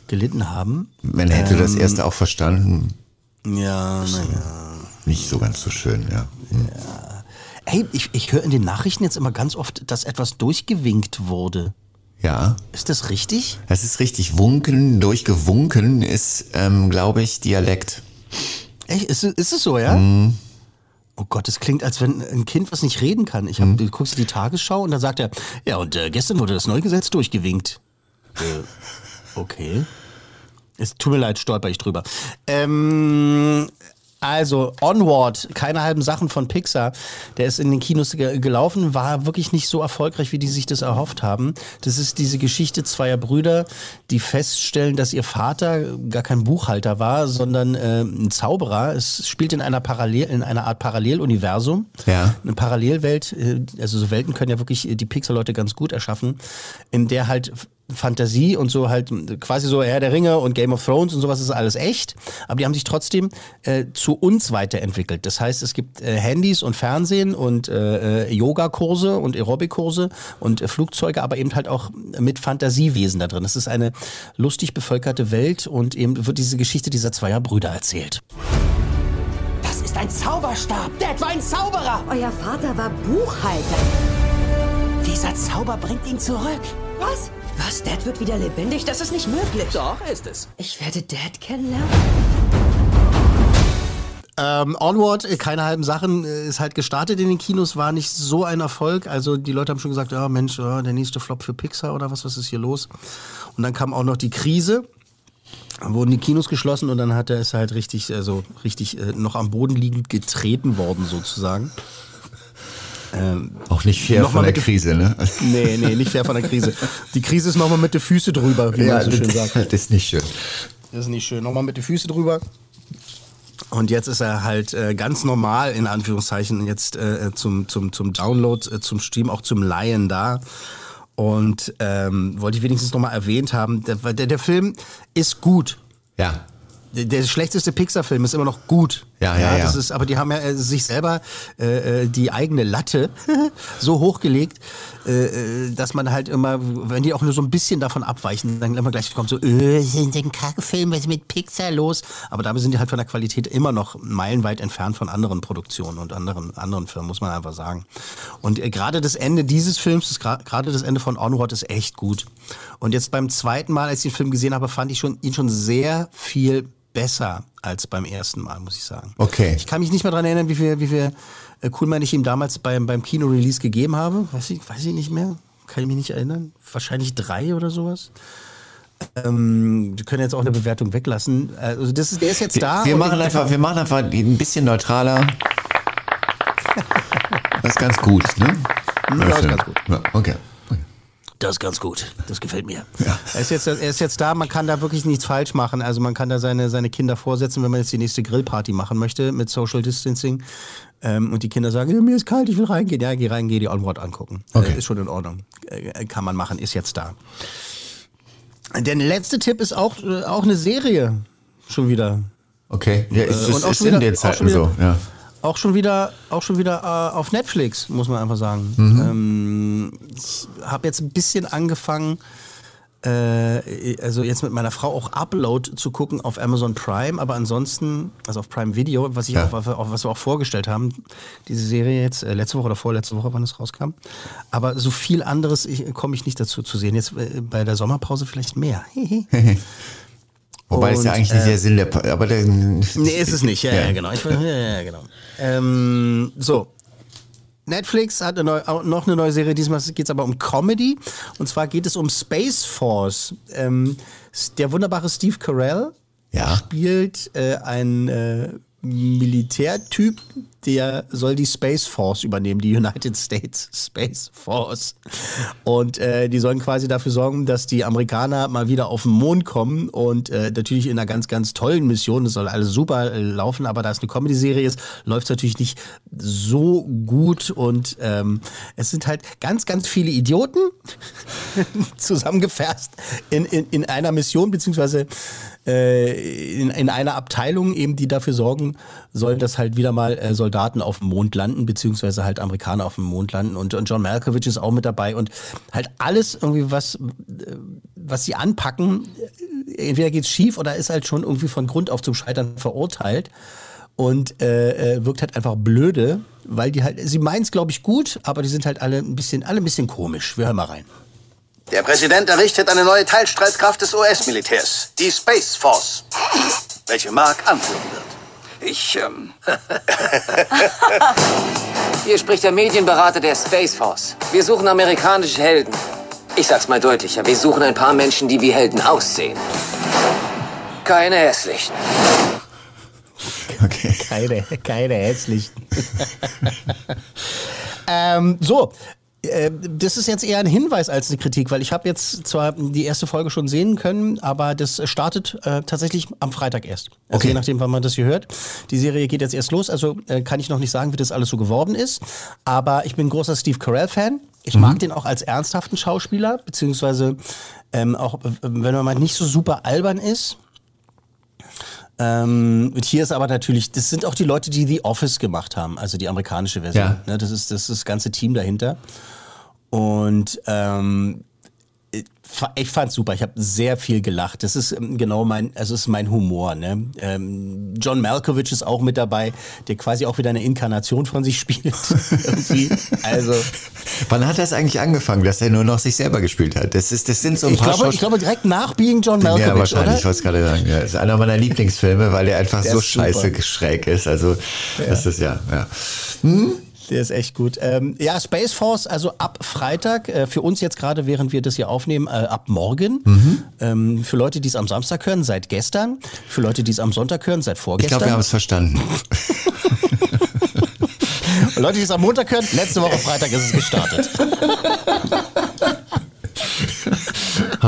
Gelitten haben. Man hätte das Ähm, erste auch verstanden. Ja, naja. Nicht so ganz so schön, ja. Hey, ich, ich höre in den Nachrichten jetzt immer ganz oft, dass etwas durchgewinkt wurde. Ja, Ist das richtig? das ist richtig. Wunken, durchgewunken ist, ähm, glaube ich, Dialekt. Echt? Ist, es- ist es so, ja? Oh Gott, das klingt, als wenn ein Kind, was nicht reden kann. Ich hab, Du guckst die Tagesschau und dann sagt er, ja, und äh, gestern wurde das neue Gesetz durchgewinkt. *laughs* Äh, okay. Es tut mir leid, stolper ich drüber. Ähm, also, Onward, keine halben Sachen von Pixar. Der ist in den Kinos ge gelaufen, war wirklich nicht so erfolgreich, wie die sich das erhofft haben. Das ist diese Geschichte zweier Brüder, die feststellen, dass ihr Vater gar kein Buchhalter war, sondern äh, ein Zauberer. Es spielt in einer Parallel, in einer Art Paralleluniversum. Ja. Eine Parallelwelt, äh, also so Welten können ja wirklich äh, die Pixar-Leute ganz gut erschaffen, in der halt Fantasie und so halt äh, quasi so Herr der Ringe und Game of Thrones und sowas ist alles echt, aber die haben sich trotzdem äh, zu uns weiterentwickelt. Das heißt, es gibt äh, Handys und Fernsehen und äh, äh, Yogakurse und Aerobikkurse und äh, Flugzeuge, aber eben halt auch mit Fantasiewesen da drin. Es ist eine lustig bevölkerte Welt und eben wird diese Geschichte dieser zweier Brüder erzählt. Das ist ein Zauberstab. Dad war ein Zauberer. Euer Vater war Buchhalter. Dieser Zauber bringt ihn zurück. Was? Was? Dad wird wieder lebendig? Das ist nicht möglich. Doch, ist es. Ich werde Dad kennenlernen. Ähm, Onward, äh, keine halben Sachen, äh, ist halt gestartet in den Kinos, war nicht so ein Erfolg. Also die Leute haben schon gesagt, ja Mensch, ja, der nächste Flop für Pixar oder was, was ist hier los? Und dann kam auch noch die Krise, dann wurden die Kinos geschlossen und dann hat er es halt richtig, also richtig äh, noch am Boden liegend getreten worden sozusagen. Auch nicht fair von der Krise, ne? Nee, nee, nicht fair von der Krise. Die Krise ist nochmal mit den Füßen drüber, wie man so schön sagt. *laughs* das ist nicht schön. Das ist nicht schön. Nochmal mit den Füßen drüber. Und jetzt ist er halt äh, ganz normal, in Anführungszeichen, jetzt äh, zum, zum, zum Download, äh, zum Stream, auch zum Laien da. Und ähm, wollte ich wenigstens nochmal erwähnt haben, der, der, der Film ist gut. Ja. Der, der schlechteste Pixar-Film ist immer noch gut. Ja, ja, ja. Das ist, aber die haben ja äh, sich selber äh, äh, die eigene Latte *laughs* so hochgelegt, äh, äh, dass man halt immer, wenn die auch nur so ein bisschen davon abweichen, dann immer gleich kommt so, äh, sind ein Kackfilm, was ist mit Pixar los? Aber dabei sind die halt von der Qualität immer noch meilenweit entfernt von anderen Produktionen und anderen, anderen Firmen, muss man einfach sagen. Und äh, gerade das Ende dieses Films, gerade das Ende von Onward ist echt gut. Und jetzt beim zweiten Mal, als ich den Film gesehen habe, fand ich schon, ihn schon sehr viel besser als beim ersten Mal, muss ich sagen. Okay. Ich kann mich nicht mehr dran erinnern, wie viel, wie viel äh, Coolman ich ihm damals beim, beim Kino-Release gegeben habe. Weiß ich, weiß ich nicht mehr. Kann ich mich nicht erinnern. Wahrscheinlich drei oder sowas. Ähm, wir können jetzt auch eine Bewertung weglassen. Also das ist, der ist jetzt da. Wir und machen einfach, wir machen einfach ein bisschen neutraler. *laughs* Das ist ganz gut, ne? das ist ganz gut. Ja, okay. Das ist ganz gut. Das gefällt mir. Er, ist jetzt, er ist jetzt da, man kann da wirklich nichts falsch machen. Also man kann da seine, seine Kinder vorsetzen, wenn man jetzt die nächste Grillparty machen möchte mit Social Distancing. Ähm, und die Kinder sagen, ja, mir ist kalt, ich will reingehen. Ja, geh rein, geh die Onward angucken. Okay. Äh, ist schon in Ordnung. Äh, kann man machen, ist jetzt da. Der letzte Tipp ist auch, äh, auch eine Serie. Schon wieder. Okay. Ja, ist, Äh, ist, und auch ist schon in wieder- Zeiten schon wieder- so, ja. Auch schon wieder, auch schon wieder äh, auf Netflix, muss man einfach sagen. Mhm. Ähm, ich habe jetzt ein bisschen angefangen, äh, also jetzt mit meiner Frau auch Upload zu gucken auf Amazon Prime, aber ansonsten, also auf Prime Video, was ich Ja. auch, was wir auch vorgestellt haben, diese Serie jetzt, äh, letzte Woche oder vorletzte Woche, wann es rauskam. Aber so viel anderes komme ich nicht dazu zu sehen. Jetzt äh, bei der Sommerpause vielleicht mehr. *laughs* Wobei es ja Und, eigentlich nicht äh, der Sinn der, aber der, Nee, ist es nicht. Ja, ja. Ja. genau. Ich, ja, ja, genau. Ähm, so. Netflix hat eine neu, auch noch eine neue Serie. Diesmal geht es aber um Comedy. Und zwar geht es um Space Force. Ähm, der wunderbare Steve Carell Ja. spielt äh, einen äh, Militärtyp, der soll die Space Force übernehmen, die United *laughs* States Space Force. Und äh, die sollen quasi dafür sorgen, dass die Amerikaner mal wieder auf den Mond kommen und äh, natürlich in einer ganz, ganz tollen Mission. Das soll alles super äh, laufen, aber da es eine Comedy-Serie ist, läuft es natürlich nicht so gut und ähm, es sind halt ganz, ganz viele Idioten *laughs* zusammengefasst in, in, in einer Mission, beziehungsweise äh, in, in einer Abteilung eben, die dafür sorgen sollen, dass halt wieder mal äh, Soldaten auf dem Mond landen, beziehungsweise halt Amerikaner auf dem Mond landen. Und, und John Malkovich ist auch mit dabei und halt alles irgendwie, was, äh, was sie anpacken, entweder geht's schief oder ist halt schon irgendwie von Grund auf zum Scheitern verurteilt und äh, wirkt halt einfach blöde, weil die halt, sie meinen es glaube ich gut, aber die sind halt alle ein bisschen, alle ein bisschen komisch. Wir hören mal rein. Der Präsident errichtet eine neue Teilstreitkraft des US-Militärs, die Space Force, welche Mark anführen wird. Ich, ähm... *laughs* Hier spricht der Medienberater der Space Force. Wir suchen amerikanische Helden. Ich sag's mal deutlicher, wir suchen ein paar Menschen, die wie Helden aussehen. Keine hässlichen. Okay. Keine, keine hässlichen. *laughs* ähm, so, das ist jetzt eher ein Hinweis als eine Kritik, weil ich habe jetzt zwar die erste Folge schon sehen können, aber das startet äh, tatsächlich am Freitag erst. Also okay. je nachdem, wann man das hier hört. Die Serie geht jetzt erst los, also äh, kann ich noch nicht sagen, wie das alles so geworden ist. Aber ich bin großer Steve Carell-Fan. Ich mhm. mag den auch als ernsthaften Schauspieler, beziehungsweise ähm, auch, wenn man mal nicht so super albern ist. Ähm, und hier ist aber natürlich, das sind auch die Leute, die The Office gemacht haben, also die amerikanische Version. Ja. Ne, das, ist, das ist das ganze Team dahinter. Und ähm, ich fand's super. Ich habe sehr viel gelacht. Das ist ähm, genau mein, also ist mein Humor. Ne? Ähm, John Malkovich ist auch mit dabei, der quasi auch wieder eine Inkarnation von sich *laughs* spielt. Also. Wann hat das eigentlich angefangen, dass er nur noch sich selber gespielt hat? Das ist, das sind so ein ich paar. Glaube, ich glaube direkt nach Being John Malkovich. Ja, wahrscheinlich. Oder? Ich wollte es gerade sagen. Ja, das ist einer meiner Lieblingsfilme, weil der einfach der so scheiße schräg ist. Also ja. das ist ja. ja. Hm? Der ist echt gut. Ähm, ja, Space Force, also ab Freitag, äh, für uns jetzt gerade, während wir das hier aufnehmen, äh, ab morgen. Mhm. Ähm, für Leute, die es am Samstag hören, seit gestern. Für Leute, die es am Sonntag hören, seit vorgestern. Ich glaube, wir haben es verstanden. *laughs* Leute, die es am Montag hören, letzte Woche Freitag ist es gestartet. *laughs*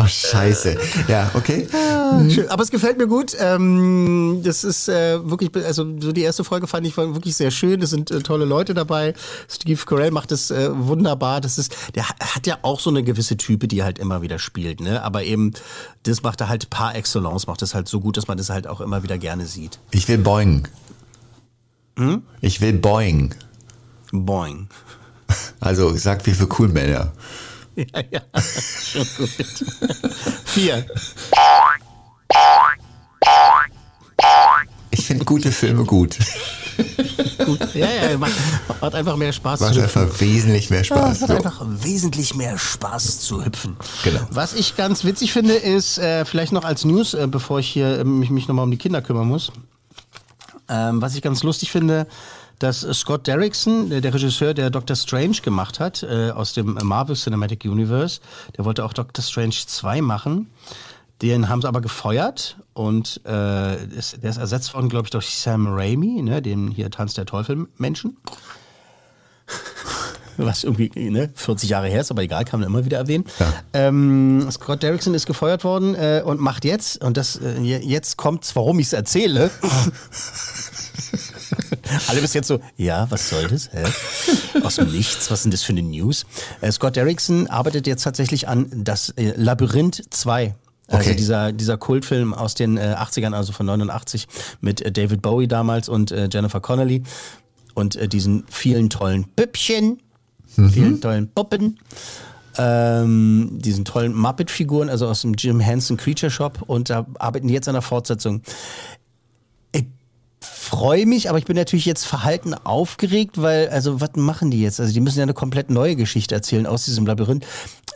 Ach, scheiße. Ja, okay. Ah, schön. Aber es gefällt mir gut. Ähm, das ist äh, wirklich, also so die erste Folge fand ich wirklich sehr schön. Es sind äh, tolle Leute dabei. Steve Carell macht es äh, wunderbar. Das ist, der hat ja auch so eine gewisse Type, die er halt immer wieder spielt, ne? Aber eben, das macht er halt par excellence, macht es halt so gut, dass man das halt auch immer wieder gerne sieht. Ich will Boing. Hm? Ich will Boing. Boing. *laughs* Also sag wie für Coolmänner. Ja, ja, schon gut. Vier. Ich finde gute Filme gut. gut. Ja, ja, macht, macht einfach mehr Spaß macht zu hüpfen. Macht einfach wesentlich mehr Spaß. Ja, macht einfach wesentlich mehr Spaß zu hüpfen. Genau. Was ich ganz witzig finde, ist, äh, vielleicht noch als News, äh, bevor ich hier äh, mich, mich nochmal um die Kinder kümmern muss. Ähm, was ich ganz lustig finde, dass Scott Derrickson, der Regisseur, der Doctor Strange gemacht hat, äh, aus dem Marvel Cinematic Universe, der wollte auch Doctor Strange 2 machen. Den haben sie aber gefeuert und äh, ist, der ist ersetzt worden, glaube ich, durch Sam Raimi, ne, den hier Tanz der Teufel Menschen. *laughs* Was irgendwie ne, 40 Jahre her ist, aber egal, kann man immer wieder erwähnen. Ja. Ähm, Scott Derrickson ist gefeuert worden äh, und macht jetzt, und das äh, jetzt kommt's, warum ich es erzähle. *laughs* Alle bis jetzt so, ja, was soll das? Hä? Aus dem Nichts, was denn das für eine News? Äh, Scott Derrickson arbeitet jetzt tatsächlich an das äh, Labyrinth 2. Also okay. dieser, dieser Kultfilm aus den äh, 80ern, also von 89, mit äh, David Bowie damals und äh, Jennifer Connelly und äh, diesen vielen tollen Püppchen, mhm. vielen tollen Puppen, ähm, diesen tollen Muppet-Figuren, also aus dem Jim Henson Creature Shop und da arbeiten die jetzt an der Fortsetzung freue mich, aber ich bin natürlich jetzt verhalten aufgeregt, weil, also, was machen die jetzt? Also, die müssen ja eine komplett neue Geschichte erzählen aus diesem Labyrinth.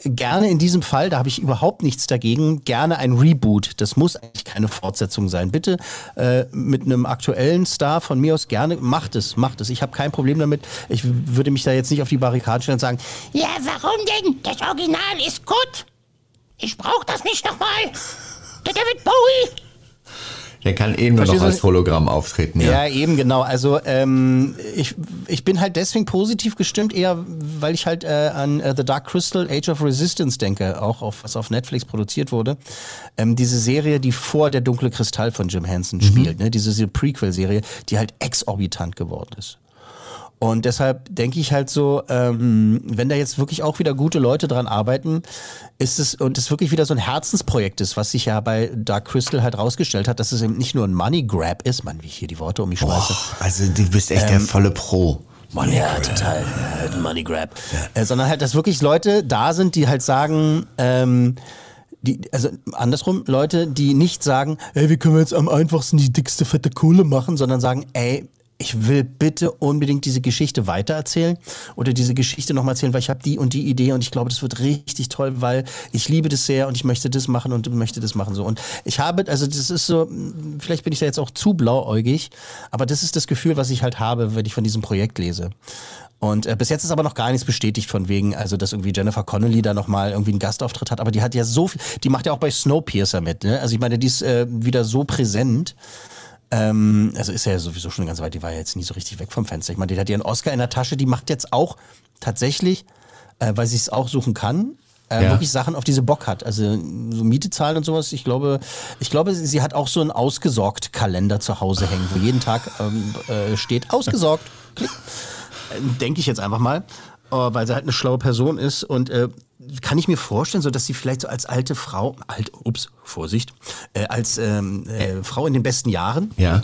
Gerne in diesem Fall, da habe ich überhaupt nichts dagegen, gerne ein Reboot. Das muss eigentlich keine Fortsetzung sein. Bitte äh, mit einem aktuellen Star von mir aus gerne, macht es, macht es. Ich habe kein Problem damit. Ich würde mich da jetzt nicht auf die Barrikaden stellen und sagen, ja, warum denn? Das Original ist gut. Ich brauche das nicht nochmal. Der David Bowie Der kann eh nur noch als Hologramm auftreten, ja. Ja, eben genau. Also ähm, ich, ich bin halt deswegen positiv gestimmt, eher weil ich halt äh, an äh, The Dark Crystal Age of Resistance denke, auch auf was auf Netflix produziert wurde. Ähm, diese Serie, die vor der dunkle Kristall von Jim Henson spielt, ne? diese, diese Prequel-Serie, die halt exorbitant geworden ist. Und deshalb denke ich halt so, ähm, wenn da jetzt wirklich auch wieder gute Leute dran arbeiten, ist es und es wirklich wieder so ein Herzensprojekt ist, was sich ja bei Dark Crystal halt rausgestellt hat, dass es eben nicht nur ein Money Grab ist, Mann, wie ich hier die Worte um mich schmeiße. Also du bist echt der Ähm, volle Pro. Money ja, total. Äh, Money Grab. Äh, sondern halt, dass wirklich Leute da sind, die halt sagen, ähm, die, also andersrum, Leute, die nicht sagen, ey, wie können wir jetzt am einfachsten die dickste fette Kohle machen, sondern sagen, ey, ich will bitte unbedingt diese Geschichte weitererzählen oder diese Geschichte nochmal erzählen, weil ich habe die und die Idee und ich glaube, das wird richtig toll, weil ich liebe das sehr und ich möchte das machen und möchte das machen so. Und ich habe, also das ist so, vielleicht bin ich da jetzt auch zu blauäugig, aber das ist das Gefühl, was ich halt habe, wenn ich von diesem Projekt lese. Und äh, bis jetzt ist aber noch gar nichts bestätigt von wegen, also dass irgendwie Jennifer Connelly da nochmal irgendwie einen Gastauftritt hat. Aber die hat ja so viel, die macht ja auch bei Snowpiercer mit. Ne? Also ich meine, die ist äh, wieder so präsent. Ähm, also ist ja sowieso schon ganz weit, die war ja jetzt nie so richtig weg vom Fenster. Ich meine, die hat ja einen Oscar in der Tasche, die macht jetzt auch tatsächlich, äh, weil sie es auch suchen kann, äh, Ja. wirklich Sachen, auf die sie Bock hat. Also so Miete zahlen und sowas. Ich glaube, ich glaube, sie sie hat auch so einen ausgesorgt Kalender zu Hause hängen, wo jeden Tag ähm, äh, steht ausgesorgt. Klick. Äh, Denke ich jetzt einfach mal, weil sie halt eine schlaue Person ist und äh, kann ich mir vorstellen, so dass sie vielleicht so als alte Frau, alt, ups, Vorsicht, äh, als ähm, äh, Frau in den besten Jahren Ja.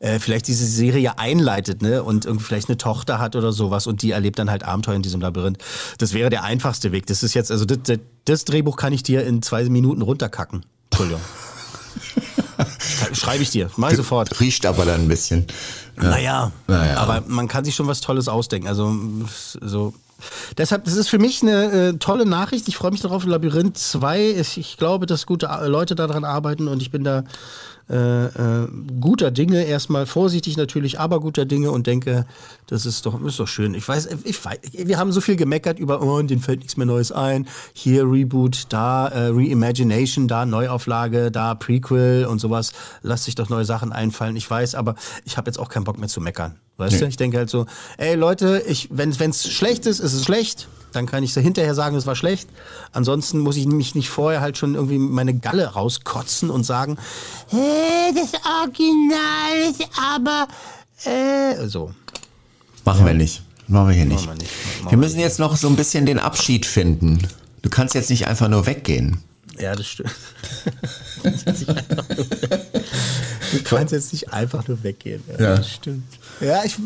äh, vielleicht diese Serie einleitet, ne? Und irgendwie vielleicht eine Tochter hat oder sowas und die erlebt dann halt Abenteuer in diesem Labyrinth. Das wäre der einfachste Weg. Das ist jetzt, also das, das, das Drehbuch kann ich dir in zwei Minuten runterkacken. Entschuldigung. *laughs* Schrei- Schreibe ich dir, ich sofort. Riecht aber dann ein bisschen. Ja. Naja, Naja. aber man kann sich schon was Tolles ausdenken. Also so. Deshalb, das ist für mich eine äh, tolle Nachricht. Ich freue mich darauf. Labyrinth 2. Ich, ich glaube, dass gute A- Leute daran arbeiten und ich bin da äh, äh, guter Dinge. Erstmal vorsichtig natürlich, aber guter Dinge und denke, das ist doch, ist doch schön. Ich weiß, ich weiß, wir haben so viel gemeckert über, oh, denen fällt nichts mehr Neues ein. Hier Reboot, da äh, Reimagination, da Neuauflage, da Prequel und sowas. Lass sich doch neue Sachen einfallen. Ich weiß, aber ich habe jetzt auch keinen Bock mehr zu meckern. Weißt Nee. du? Ich denke halt so, ey Leute, ich, wenn es schlecht ist, ist es schlecht. Dann kann ich so hinterher sagen, es war schlecht. Ansonsten muss ich mich nicht vorher halt schon irgendwie meine Galle rauskotzen und sagen, hey, das Original ist aber äh, so. Machen wir nicht. Machen wir hier nicht. Wir nicht. Wir müssen jetzt noch so ein bisschen den Abschied finden. Du kannst jetzt nicht einfach nur weggehen. Ja, das stimmt. du kannst jetzt nicht einfach nur weggehen. Ja, Ja. Das stimmt. Ja, ich,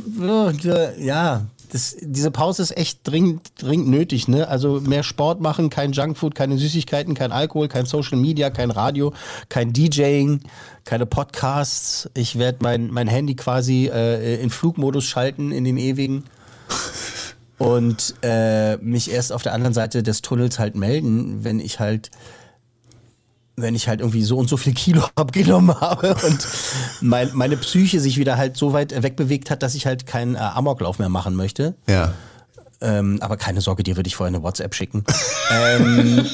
ja, das, diese Pause ist echt dringend, dringend nötig, ne? Also mehr Sport machen, kein Junkfood, keine Süßigkeiten, kein Alkohol, kein Social Media, kein Radio, kein DJing, keine Podcasts. Ich werde mein, mein Handy quasi äh, in Flugmodus schalten, in den ewigen. *laughs* Und äh, mich erst auf der anderen Seite des Tunnels halt melden, wenn ich halt wenn ich halt irgendwie so und so viel Kilo *laughs* abgenommen habe und mein, meine Psyche sich wieder halt so weit wegbewegt hat, dass ich halt keinen äh, Amoklauf mehr machen möchte. Ja. Ähm, aber keine Sorge, dir würde ich vorher eine WhatsApp schicken. *laughs* ähm,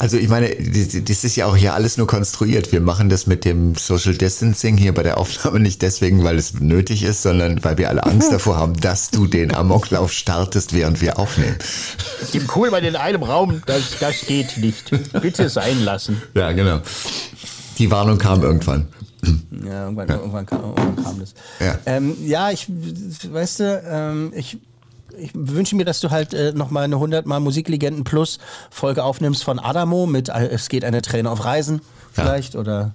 Also ich meine, das ist ja auch hier alles nur konstruiert. Wir machen das mit dem Social Distancing hier bei der Aufnahme nicht deswegen, weil es nötig ist, sondern weil wir alle Angst *laughs* davor haben, dass du den Amoklauf startest, während wir aufnehmen. dem Kohlmann in einem Raum, das, das geht nicht. Bitte sein lassen. Ja, genau. Die Warnung kam irgendwann. Ja, irgendwann, irgendwann, kam, irgendwann kam das. Ja. Ähm, ja, ich, weißt du, ähm, ich, ich wünsche mir, dass du halt äh, nochmal eine 100 Mal Musiklegenden Plus Folge aufnimmst von Adamo mit äh, Es geht eine Träne auf Reisen vielleicht oder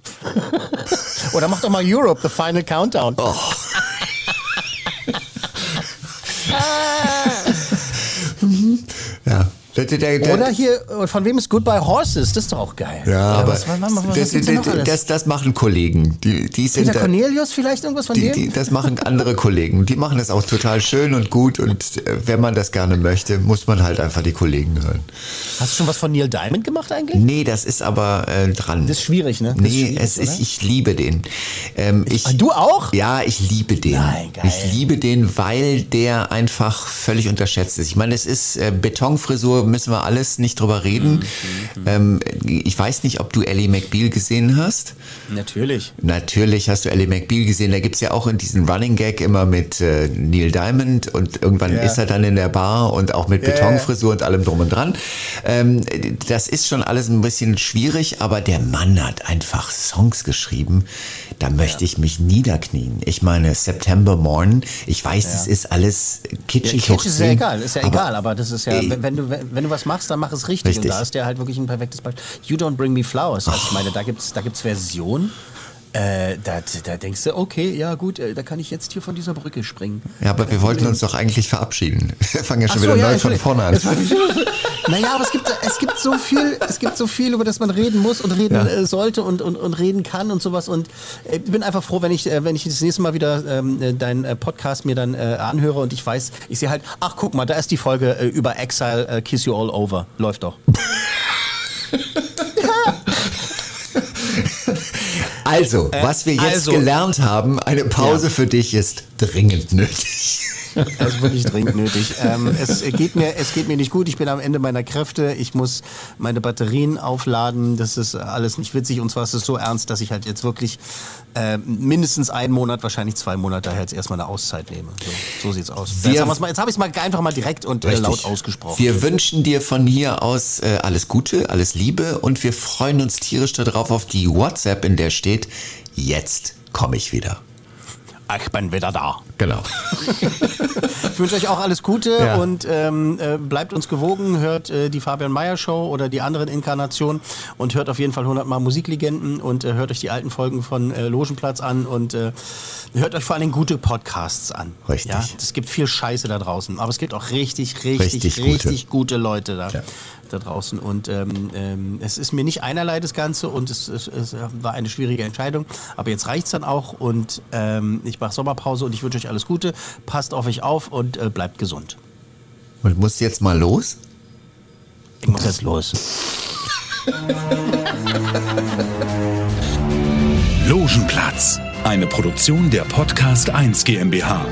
*laughs* oder mach doch mal Europe, The Final Countdown. Oh. *laughs* *laughs* Der, der, der, Oder hier, von wem ist Goodbye Horses? Das ist doch auch geil. ja, aber was, was, was, das, das, das, das machen Kollegen. Die, die sind Peter Cornelius vielleicht irgendwas von Die, dem? die, das machen andere Kollegen. Die machen das auch total schön und gut. Und äh, wenn man das gerne möchte, muss man halt einfach die Kollegen hören. Hast du schon was von Neil Diamond gemacht eigentlich? Nee, das ist aber äh, dran. Das ist schwierig, ne? Das Nee, schwierig, es ist, ich liebe den. Ähm, ich, Du auch? Ja, ich liebe den. Nein, geil. Ich liebe den, weil der einfach völlig unterschätzt ist. Ich meine, es ist äh, Betonfrisur, müssen wir alles nicht drüber reden. Ähm, ich weiß nicht, ob du Ellie McBeal gesehen hast. Natürlich. Natürlich hast du Ellie McBeal gesehen. Da gibt's ja auch in diesen Running Gag immer mit äh, Neil Diamond und irgendwann Ja. ist er dann in der Bar und auch mit Ja, ja. Betonfrisur und allem drum und dran. Ähm, das ist schon alles ein bisschen schwierig, aber der Mann hat einfach Songs geschrieben. Da möchte ich mich niederknien. Ich meine, September Morn, ich weiß, es ist alles kitschig. Ja, Kitsch ist ja 10, egal, ist ja aber egal, aber das ist ja, wenn du, wenn, du was machst, dann mach es richtig. Richtig. Und da ist der halt wirklich ein perfektes Beispiel. You Don't Bring Me Flowers. Also ich meine, da gibt's da gibt's Versionen, äh, da, da denkst du, okay, ja gut, äh, da kann ich jetzt hier von dieser Brücke springen. Ja, aber wir wollten uns doch eigentlich verabschieden. *laughs* Wir fangen ja schon Ach wieder so, ja, neu von vorne an. *laughs* Naja, aber es gibt, es gibt so viel, es gibt so viel, über das man reden muss und reden Ja. äh, sollte und, und, und reden kann und sowas. Und ich bin einfach froh, wenn ich, wenn ich das nächste Mal wieder ähm, äh, deinen Podcast mir dann äh, anhöre und ich weiß, ich sehe halt, ach guck mal, da ist die Folge äh, über Exile, Kiss You All Over. Läuft doch. *laughs* Also, was wir jetzt also- gelernt haben, eine Pause Ja. für dich ist dringend nötig. Das ist wirklich dringend nötig. Ähm, es, geht mir, es geht mir nicht gut. Ich bin am Ende meiner Kräfte. Ich muss meine Batterien aufladen. Das ist alles nicht witzig. Und zwar ist es so ernst, dass ich halt jetzt wirklich äh, mindestens einen Monat, wahrscheinlich zwei Monate jetzt erstmal eine Auszeit nehme. So, so sieht's aus. Wir- jetzt haben wir's mal- jetzt habe ich es mal einfach mal direkt und äh, laut ausgesprochen. Wir wünschen dir von hier aus äh, alles Gute, alles Liebe und wir freuen uns tierisch darauf auf die WhatsApp, in der steht, jetzt komme ich wieder. ich bin wieder da. Genau. Ich wünsche euch auch alles Gute Ja. und ähm, äh, bleibt uns gewogen, hört äh, die Fabian Meyer Show oder die anderen Inkarnationen und hört auf jeden Fall 100 Mal Musiklegenden und äh, hört euch die alten Folgen von äh, Logenplatz an und äh, hört euch vor allem gute Podcasts an. Richtig. Ja? Es gibt viel Scheiße da draußen, aber es gibt auch richtig, richtig, Richtig richtig, gute. gute. Leute da. Da draußen. Und ähm, ähm, es ist mir nicht einerlei das Ganze und es, es, es war eine schwierige Entscheidung. Aber jetzt reicht's dann auch und ähm, ich mache Sommerpause und ich wünsche euch alles Gute. Passt auf euch auf und äh, bleibt gesund. Und musst jetzt mal los? Ich muss jetzt los. Logenplatz, eine Produktion der Podcast 1 GmbH.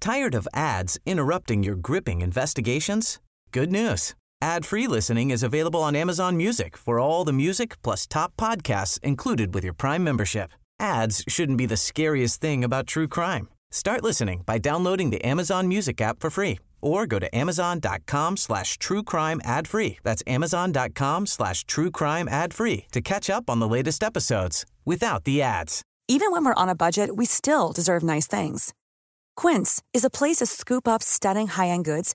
Tired of ads interrupting your gripping investigations? Good news. Ad-free listening is available on Amazon Music for all the music plus top podcasts included with your Prime membership. Ads shouldn't be the scariest thing about true crime. Start listening by downloading the Amazon Music app for free or go to amazon.com slash true crime ad free. That's amazon.com slash true crime ad free to catch up on the latest episodes without the ads. Even when we're on a budget, we still deserve nice things. Quince is a place to scoop up stunning high-end goods